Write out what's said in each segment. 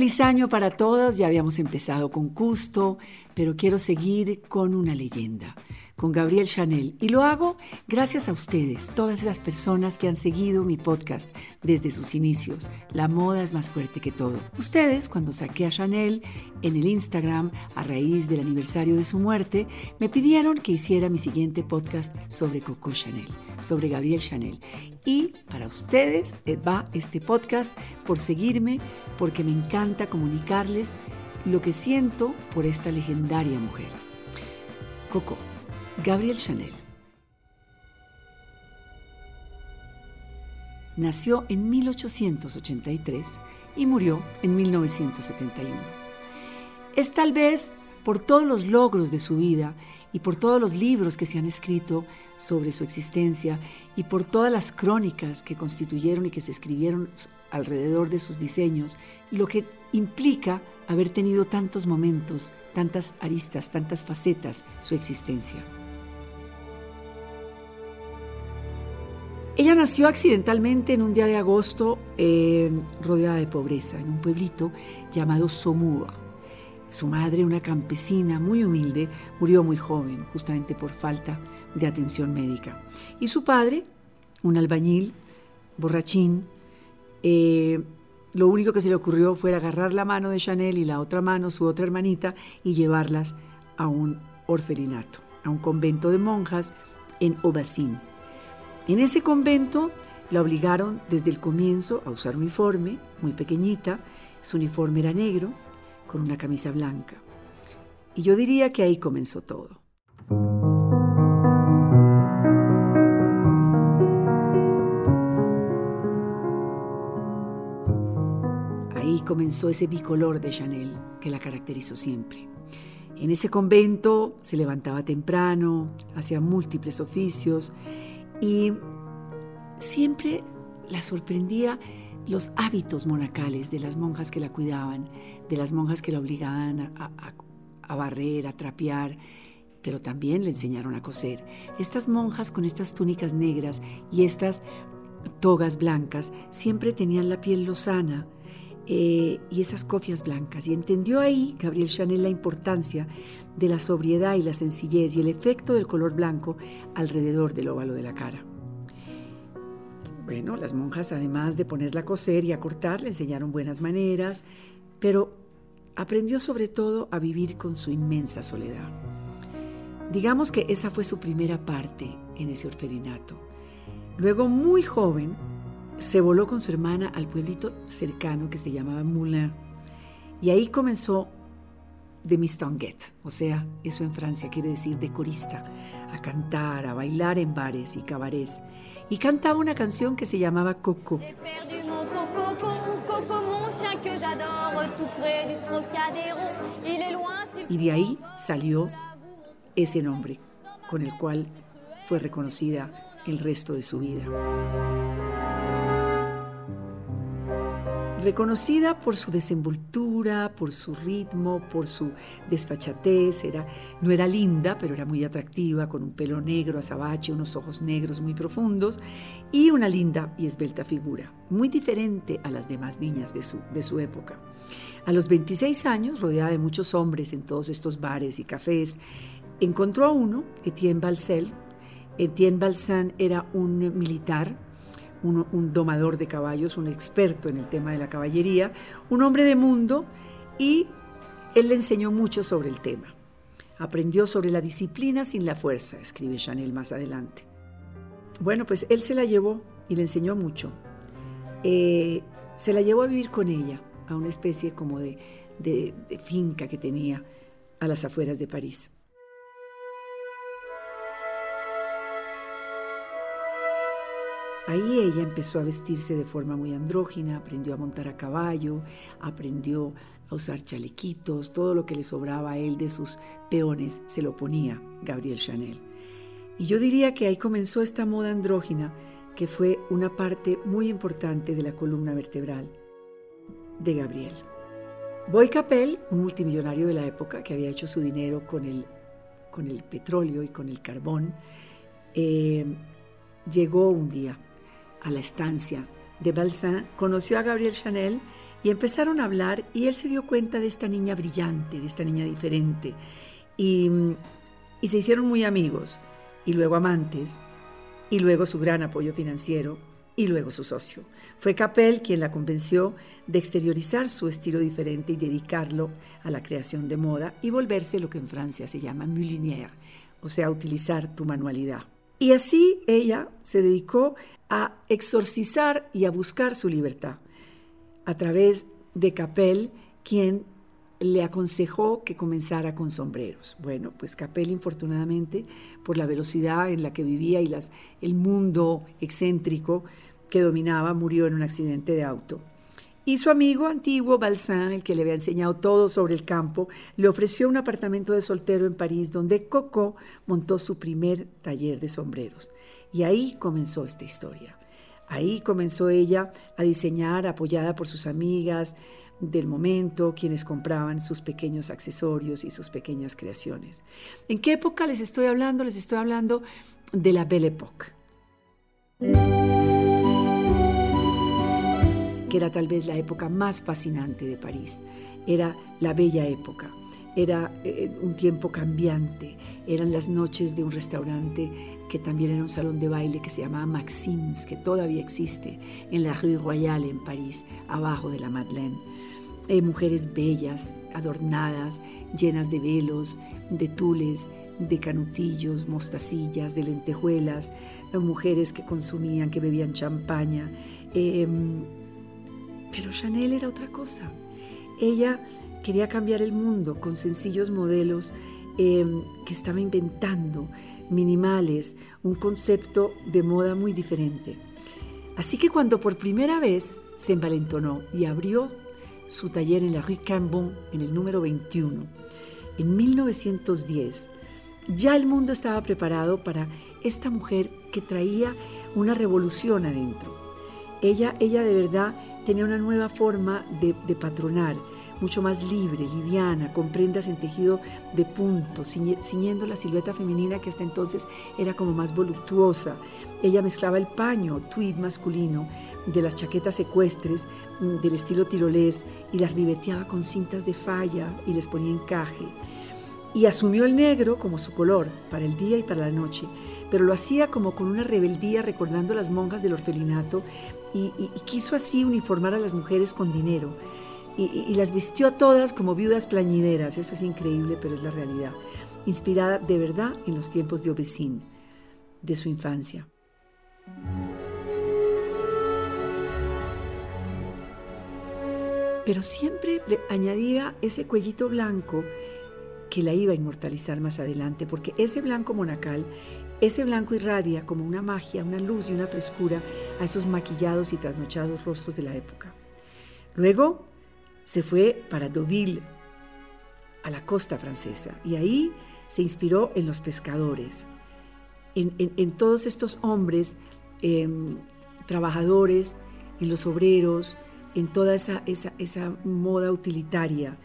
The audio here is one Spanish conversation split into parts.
feliz año para todos. Ya habíamos empezado con Custo, pero quiero seguir con una leyenda con Gabriel Chanel. Y lo hago gracias a ustedes, todas las personas que han seguido mi podcast desde sus inicios. La moda es más fuerte que todo. Ustedes, cuando saqué a Chanel en el Instagram a raíz del aniversario de su muerte, me pidieron que hiciera mi siguiente podcast sobre Coco Chanel, sobre Gabriel Chanel. Y para ustedes eh, va este podcast por seguirme, porque me encanta comunicarles lo que siento por esta legendaria mujer. Coco. Gabriel Chanel. Nació en 1883 y murió en 1971. Es tal vez por todos los logros de su vida y por todos los libros que se han escrito sobre su existencia y por todas las crónicas que constituyeron y que se escribieron alrededor de sus diseños, lo que implica haber tenido tantos momentos, tantas aristas, tantas facetas su existencia. Ella nació accidentalmente en un día de agosto rodeada de pobreza, en un pueblito llamado Saumur. Su madre, una campesina muy humilde, murió muy joven, justamente por falta de atención médica. Y su padre, un albañil, borrachín, eh, lo único que se le ocurrió fue agarrar la mano de Chanel y la otra mano, su otra hermanita, y llevarlas a un orfelinato, a un convento de monjas en Obacín, en ese convento la obligaron desde el comienzo a usar uniforme, muy pequeñita, su uniforme era negro, con una camisa blanca. Y yo diría que ahí comenzó todo. Ahí comenzó ese bicolor de Chanel que la caracterizó siempre. En ese convento se levantaba temprano, hacía múltiples oficios y siempre la sorprendía los hábitos monacales de las monjas que la cuidaban, de las monjas que la obligaban a, barrer, a trapear, pero también le enseñaron a coser. Estas monjas con estas túnicas negras y estas togas blancas siempre tenían la piel lozana eh, y esas cofias blancas. Y entendió ahí Gabriel Chanel la importancia de la sobriedad y la sencillez y el efecto del color blanco alrededor del óvalo de la cara. Bueno, las monjas, además de ponerla a coser y a cortar, le enseñaron buenas maneras, pero aprendió sobre todo a vivir con su inmensa soledad. Digamos que esa fue su primera parte en ese orfelinato. Luego, muy joven, se voló con su hermana al pueblito cercano que se llamaba Moulin. Y ahí comenzó de mistonguet, o sea, eso en Francia quiere decir de corista, a cantar, a bailar en bares y cabarets y cantaba una canción que se llamaba Coco. Y de ahí salió ese nombre con el cual fue reconocida el resto de su vida. Reconocida por su desenvoltura, por su ritmo, por su desfachatez. Era, no era linda, pero era muy atractiva, con un pelo negro, azabache, unos ojos negros muy profundos y una linda y esbelta figura, muy diferente a las demás niñas de su, de su época. A los 26 años, rodeada de muchos hombres en todos estos bares y cafés, encontró a uno, Etienne Balsel. Etienne Balsan era un militar un, domador de caballos, un experto en el tema de la caballería, un hombre de mundo y él le enseñó mucho sobre el tema. Aprendió sobre la disciplina sin la fuerza, escribe Chanel más adelante. Bueno, pues él se la llevó y le enseñó mucho. Eh, se la llevó a vivir con ella, a una especie como de finca que tenía a las afueras de París. Ahí ella empezó a vestirse de forma muy andrógina, aprendió a montar a caballo, aprendió a usar chalequitos, todo lo que le sobraba a él de sus peones se lo ponía Gabriel Chanel. Y yo diría que ahí comenzó esta moda andrógina que fue una parte muy importante de la columna vertebral de Gabriel. Boy Capel, un multimillonario de la época que había hecho su dinero con el, con el petróleo y con el carbón, eh, llegó un día a la estancia de Balsan, conoció a Gabriel Chanel Y empezaron a hablar y él se dio cuenta de esta niña brillante, de esta niña diferente. Y, y se hicieron muy amigos y luego amantes y luego su gran apoyo financiero y luego su socio. Fue Capel quien la convenció de exteriorizar su estilo diferente y dedicarlo a la creación de moda y volverse lo que en Francia se llama mulinière, o sea, utilizar tu manualidad. Y así ella se dedicó a exorcizar y a buscar su libertad a través de Capel, quien le aconsejó que comenzara con sombreros. Bueno, pues Capel, infortunadamente, por la velocidad en la que vivía y el mundo excéntrico que dominaba, murió en un accidente de auto. Y su amigo antiguo, Balsan, el que le había enseñado todo sobre el campo, le ofreció un apartamento de soltero en París donde Coco montó su primer taller de sombreros. Y ahí comenzó esta historia. Ahí comenzó ella a diseñar, apoyada por sus amigas del momento, quienes compraban sus pequeños accesorios y sus pequeñas creaciones. ¿En qué época les estoy hablando? Les estoy hablando de la Belle Époque que era tal vez la época más fascinante de París. Era la bella época, era eh, un tiempo cambiante, eran las noches de un restaurante que también era un salón de baile que se llamaba Maxims, que todavía existe en la Rue Royale en París, abajo de la Madeleine. Eh, mujeres bellas, adornadas, llenas de velos, de tules, de canutillos, mostacillas, de lentejuelas, eh, mujeres que consumían, que bebían champaña. Em, pero Chanel era otra cosa. Ella quería cambiar el mundo con sencillos modelos em, que estaba inventando, minimales, un concepto de moda muy diferente. Así que cuando por primera vez se envalentonó y abrió su taller en la Rue Cambon, en el número 21, en 1910, ya el mundo estaba preparado para esta mujer que traía una revolución adentro. Ella, ella de verdad tenía una nueva forma de, patronar, mucho más libre, liviana, con prendas en tejido de punto, ciñendo la silueta femenina que hasta entonces era como más voluptuosa. Ella mezclaba el paño, tweed masculino, de las chaquetas ecuestres mm, del estilo tirolés y las ribeteaba con cintas de falla y les ponía encaje. Y asumió el negro como su color para el día y para la noche, pero lo hacía como con una rebeldía recordando a las monjas del orfelinato y, quiso así uniformar a las mujeres con dinero y, las vistió a todas como viudas plañideras. Eso es increíble, pero es la realidad. Inspirada de verdad en los tiempos de Obesín, de su infancia. Pero siempre le añadía ese cuellito blanco que la iba a inmortalizar más adelante, porque ese blanco monacal ese blanco irradia como una magia, una luz y una frescura a esos maquillados y trasnochados rostros de la época. Luego se fue para Deauville, a la costa francesa, y ahí se inspiró en los pescadores, en, todos estos hombres em, trabajadores, en los obreros, en toda esa, esa, moda utilitaria.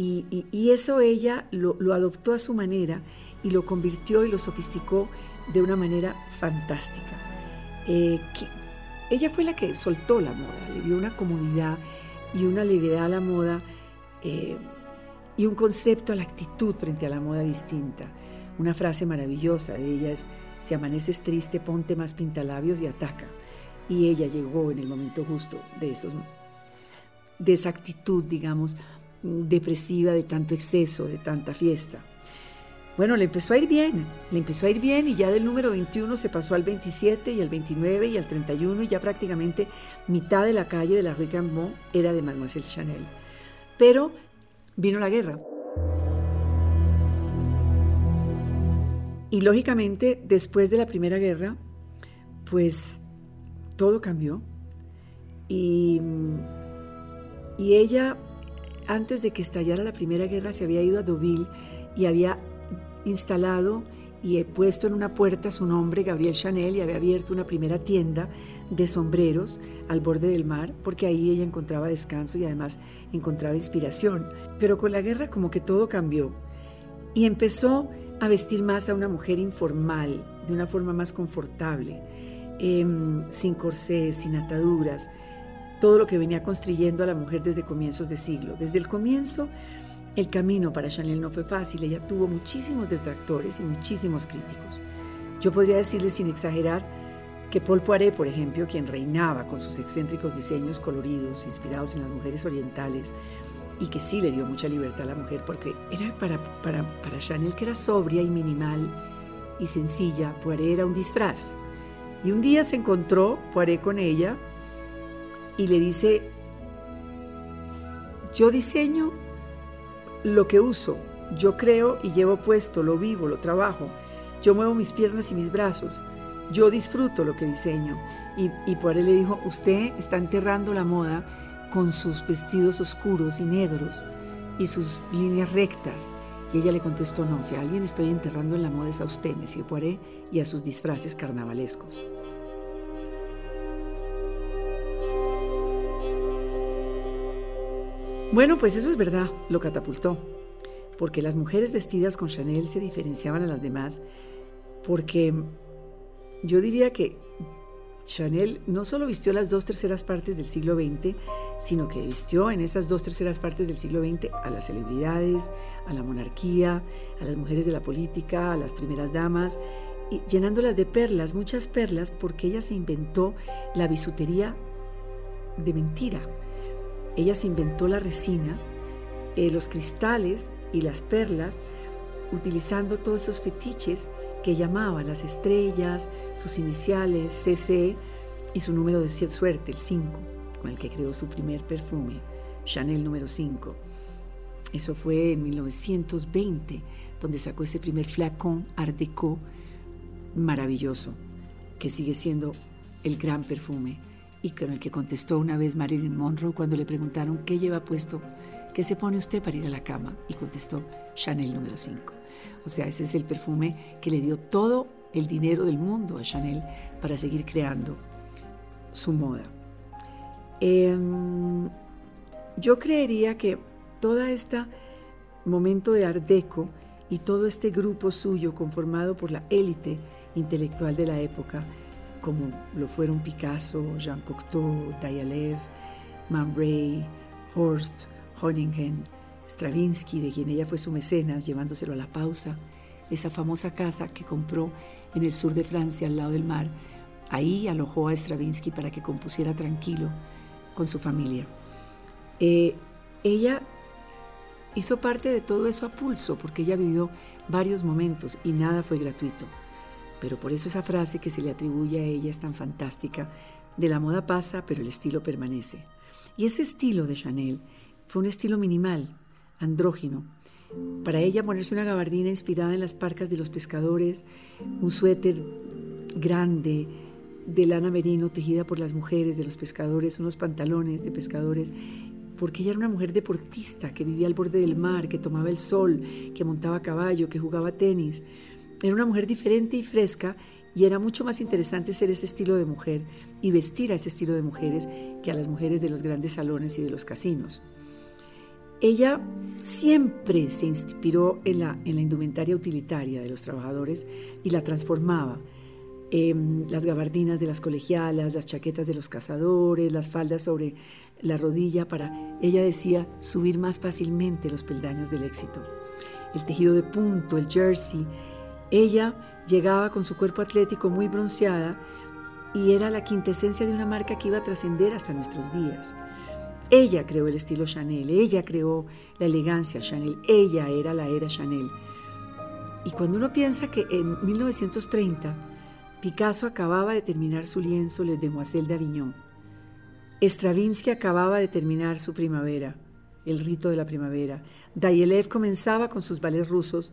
Y, eso ella lo, adoptó a su manera y lo convirtió y lo sofisticó de una manera fantástica. Eh, ella fue la que soltó la moda, le dio una comodidad y una levedad a la moda eh, y un concepto a la actitud frente a la moda distinta. Una frase maravillosa de ella es, si amaneces triste, ponte más pintalabios y ataca. Y ella llegó en el momento justo de, esos, de esa actitud, digamos, depresiva, de tanto exceso, de tanta fiesta. Bueno, le empezó a ir bien, le empezó a ir bien y ya del número 21 se pasó al 27 y al 29 y al 31 y ya prácticamente mitad de la calle de la Rue Cambon era de Mademoiselle Chanel. Pero vino la guerra. Y lógicamente, después de la Primera Guerra, pues todo cambió. Y, y ella, antes de que estallara la Primera Guerra, se había ido a Deauville y había instalado y he puesto en una puerta su nombre, Gabriel Chanel, y había abierto una primera tienda de sombreros al borde del mar, porque ahí ella encontraba descanso y además encontraba inspiración. Pero con la guerra como que todo cambió y empezó a vestir más a una mujer informal, de una forma más confortable, em, sin corsés, sin ataduras, todo lo que venía construyendo a la mujer desde comienzos de siglo. Desde el comienzo, el camino para Chanel no fue fácil, ella tuvo muchísimos detractores y muchísimos críticos. Yo podría decirle sin exagerar que Paul Poiret, por ejemplo, quien reinaba con sus excéntricos diseños coloridos, inspirados en las mujeres orientales, y que sí le dio mucha libertad a la mujer, porque era para, para, para Chanel que era sobria y minimal y sencilla, Poiret era un disfraz. Y un día se encontró Poiret con ella y le dice, yo diseño lo que uso, yo creo y llevo puesto, lo vivo, lo trabajo, yo muevo mis piernas y mis brazos, yo disfruto lo que diseño. Y, y Poiret le dijo, usted está enterrando la moda con sus vestidos oscuros y negros y sus líneas rectas. Y ella le contestó, no, si a alguien estoy enterrando en la moda es a usted, Monsieur Poiré, y a sus disfraces carnavalescos. Bueno, pues eso es verdad, lo catapultó, porque las mujeres vestidas con Chanel se diferenciaban a las demás, porque yo diría que Chanel no solo vistió las dos terceras partes del siglo XX, sino que vistió en esas dos terceras partes del siglo XX a las celebridades, a la monarquía, a las mujeres de la política, a las primeras damas, y llenándolas de perlas, muchas perlas, porque ella se inventó la bisutería de mentira. Ella se inventó la resina, eh, los cristales y las perlas, utilizando todos esos fetiches que llamaba las estrellas, sus iniciales, CC y su número de suerte, el 5, con el que creó su primer perfume, Chanel número 5. Eso fue en 1920, donde sacó ese primer flacón Art Deco maravilloso, que sigue siendo el gran perfume y con el que contestó una vez Marilyn Monroe cuando le preguntaron qué lleva puesto, qué se pone usted para ir a la cama, y contestó Chanel número 5. O sea, ese es el perfume que le dio todo el dinero del mundo a Chanel para seguir creando su moda. Em, yo creería que todo este momento de Art Deco y todo este grupo suyo conformado por la élite intelectual de la época, como lo fueron Picasso, Jean Cocteau, Diaghilev, Man Ray, Horst, Honingen, Stravinsky, de quien ella fue su mecenas, llevándoselo a la pausa, esa famosa casa que compró en el sur de Francia, al lado del mar. Ahí alojó a Stravinsky para que compusiera tranquilo con su familia. Eh, ella hizo parte de todo eso a pulso, porque ella vivió varios momentos y nada fue gratuito. Pero por eso esa frase que se le atribuye a ella es tan fantástica, de la moda pasa, pero el estilo permanece. Y ese estilo de Chanel fue un estilo minimal, andrógino. Para ella ponerse una gabardina inspirada en las parcas de los pescadores, un suéter grande de lana merino tejida por las mujeres de los pescadores, unos pantalones de pescadores, porque ella era una mujer deportista que vivía al borde del mar, que tomaba el sol, que montaba caballo, que jugaba tenis. Era una mujer diferente y fresca y era mucho más interesante ser ese estilo de mujer y vestir a ese estilo de mujeres que a las mujeres de los grandes salones y de los casinos. Ella siempre se inspiró en la, en la indumentaria utilitaria de los trabajadores y la transformaba. las gabardinas de las colegialas, las chaquetas de los cazadores, las faldas sobre la rodilla para, ella decía, subir más fácilmente los peldaños del éxito. El tejido de punto, el jersey. Ella llegaba con su cuerpo atlético muy bronceada y era la quintesencia de una marca que iba a trascender hasta nuestros días. Ella creó el estilo Chanel, ella creó la elegancia Chanel, ella era la era Chanel. Y cuando uno piensa que en 1930 Picasso acababa de terminar su lienzo Les Demoiselles d'Avignon, Stravinsky acababa de terminar su primavera, el rito de la primavera, Diaghilev comenzaba con sus ballets rusos,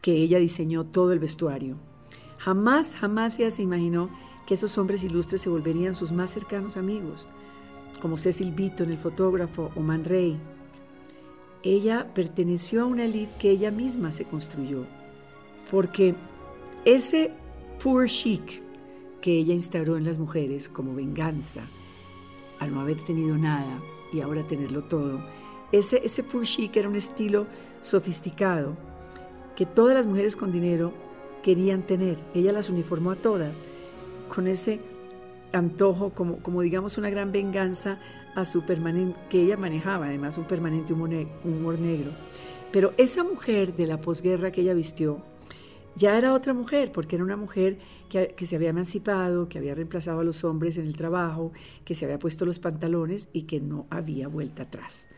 que ella diseñó todo el vestuario. Jamás, jamás ella se imaginó que esos hombres ilustres se volverían sus más cercanos amigos como Cecil Beaton, el fotógrafo, o Man Ray. Ella perteneció a una élite que ella misma se construyó, porque ese poor chic que ella instauró en las mujeres como venganza al no haber tenido nada y ahora tenerlo todo, ese, ese poor chic era un estilo sofisticado que todas las mujeres con dinero querían tener. Ella las uniformó a todas con ese antojo, como, como digamos una gran venganza a su permanente, que ella manejaba además un permanente humor, negro. Pero esa mujer de la posguerra que ella vistió, ya era otra mujer, porque era una mujer que, que, se había emancipado, que había reemplazado a los hombres en el trabajo, que se había puesto los pantalones y que no había vuelta atrás.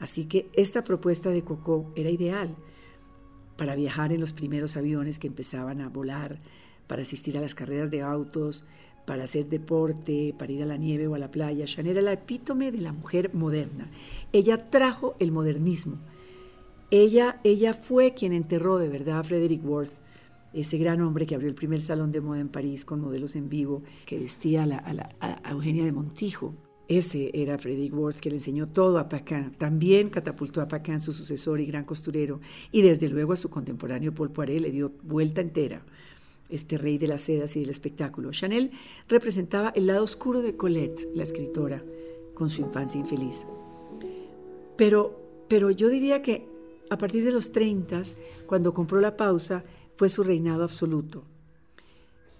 Así que esta propuesta de Coco era ideal para viajar en los primeros aviones que empezaban a volar, para asistir a las carreras de autos, para hacer deporte, para ir a la nieve o a la playa. Chanel era la epítome de la mujer moderna. Ella trajo el modernismo. Ella, ella fue quien enterró de verdad a Frederick Worth, ese gran hombre que abrió el primer salón de moda en París con modelos en vivo, que vestía a, Eugenia de Montijo. Ese era Frederick Worth que le enseñó todo a Paquin. También catapultó a Paquin, su sucesor y gran costurero, y desde luego a su contemporáneo Paul Poiret le dio vuelta entera este rey de las sedas y del espectáculo. Chanel representaba el lado oscuro de Colette, la escritora, con su infancia infeliz. Pero, pero yo diría que a partir de los 30, cuando compró la pausa, fue su reinado absoluto,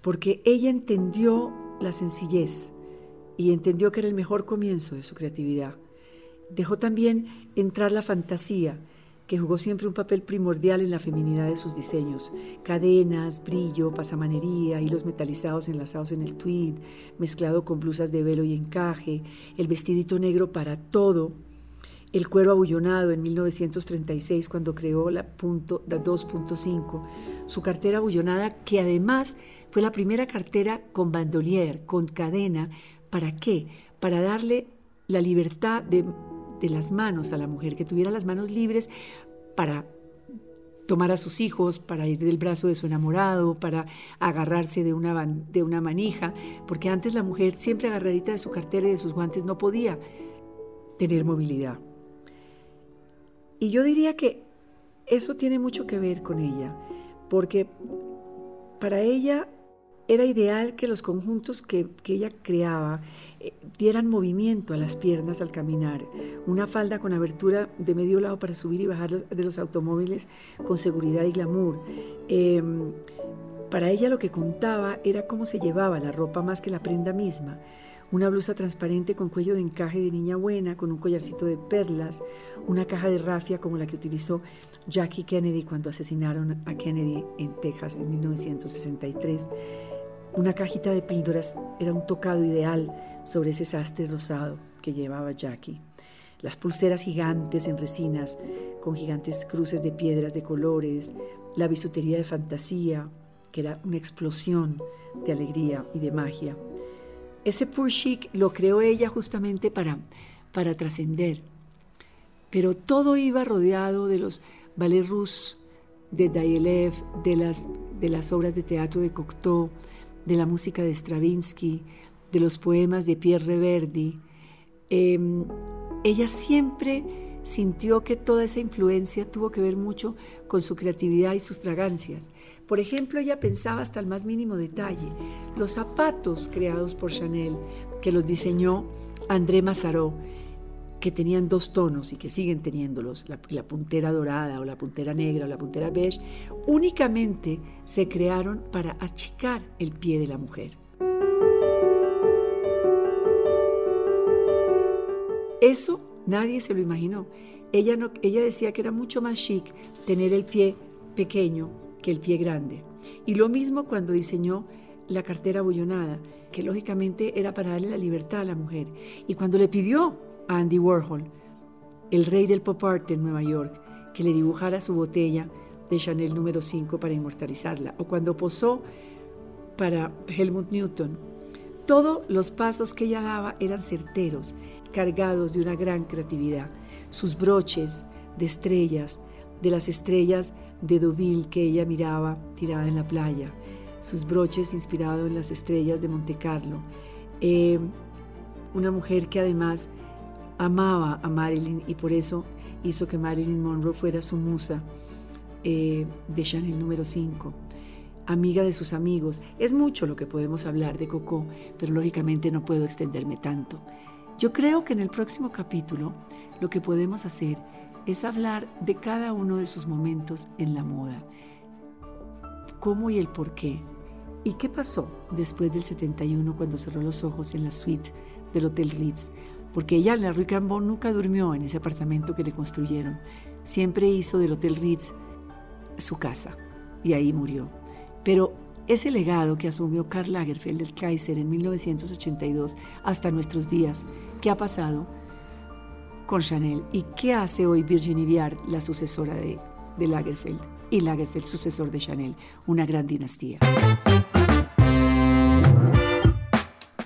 porque ella entendió la sencillez y entendió que era el mejor comienzo de su creatividad. Dejó también entrar la fantasía, que jugó siempre un papel primordial en la feminidad de sus diseños. Cadenas, brillo, pasamanería, hilos metalizados enlazados en el tweed, mezclado con blusas de velo y encaje, el vestidito negro para todo, el cuero abullonado en 1936 cuando creó la, la 2.5, su cartera abullonada que además fue la primera cartera con bandolier, con cadena, ¿para qué? Para darle la libertad de las manos a la mujer, que tuviera las manos libres para tomar a sus hijos, para ir del brazo de su enamorado, para agarrarse de una, de una manija, porque antes la mujer siempre agarradita de su cartera y de sus guantes no podía tener movilidad. Y yo diría que eso tiene mucho que ver con ella, porque para ella era ideal que los conjuntos que, ella creaba eh, dieran movimiento a las piernas al caminar, una falda con abertura de medio lado para subir y bajar de los automóviles con seguridad y glamour. Em, para ella lo que contaba era cómo se llevaba la ropa más que la prenda misma. Una blusa transparente con cuello de encaje de niña buena, con un collarcito de perlas, una caja de rafia como la que utilizó Jackie Kennedy cuando asesinaron a Kennedy en Texas en 1963 una cajita de píldoras era un tocado ideal sobre ese sastre rosado que llevaba Jackie. Las pulseras gigantes en resinas, con gigantes cruces de piedras de colores, la bisutería de fantasía, que era una explosión de alegría y de magia. Ese pur chic lo creó ella justamente para, para trascender. Pero todo iba rodeado de los ballets russes de Diaghilev, de las, de las obras de teatro de Cocteau, de la música de Stravinsky, de los poemas de Pierre Reverdy, em, ella siempre sintió que toda esa influencia tuvo que ver mucho con su creatividad y sus fragancias. Por ejemplo, ella pensaba hasta el más mínimo detalle. Los zapatos creados por Chanel, que los diseñó André Mazaró, que tenían dos tonos y que siguen teniéndolos, la, la, puntera dorada o la puntera negra o la puntera beige, únicamente se crearon para achicar el pie de la mujer. Eso nadie se lo imaginó. Ella, no, ella decía que era mucho más chic tener el pie pequeño que el pie grande. Y lo mismo cuando diseñó la cartera bullonada, que lógicamente era para darle la libertad a la mujer. Y cuando le pidió Andy Warhol, el rey del pop art en Nueva York, que le dibujara su botella de Chanel número 5 para inmortalizarla, o cuando posó para Helmut Newton. Todos los pasos que ella daba eran certeros, cargados de una gran creatividad. Sus broches de estrellas, de las estrellas de Deauville que ella miraba tirada en la playa, sus broches inspirados en las estrellas de Monte Carlo. Eh, una mujer que además amaba a Marilyn y por eso hizo que Marilyn Monroe fuera su musa eh, de Chanel número 5, amiga de sus amigos. Es mucho lo que podemos hablar de Coco, pero lógicamente no puedo extenderme tanto. Yo creo que en el próximo capítulo lo que podemos hacer es hablar de cada uno de sus momentos en la moda, cómo y el por qué, ¿Y qué pasó después del 71 cuando cerró los ojos en la suite del Hotel Ritz? Porque ella, la Rue Cambon, nunca durmió en ese apartamento que le construyeron. Siempre hizo del Hotel Ritz su casa y ahí murió. Pero ese legado que asumió Karl Lagerfeld del Kaiser en 1982 hasta nuestros días, ¿qué ha pasado con Chanel? ¿Y qué hace hoy Virginie Viard, la sucesora de, de Lagerfeld? Y Lagerfeld, sucesor de Chanel, una gran dinastía.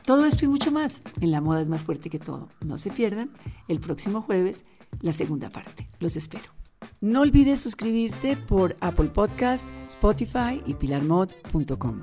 Todo esto y mucho más en La Moda es más fuerte que todo. No se pierdan el próximo jueves la segunda parte. Los espero. No olvides suscribirte por Apple Podcast, Spotify y pilarmod.com.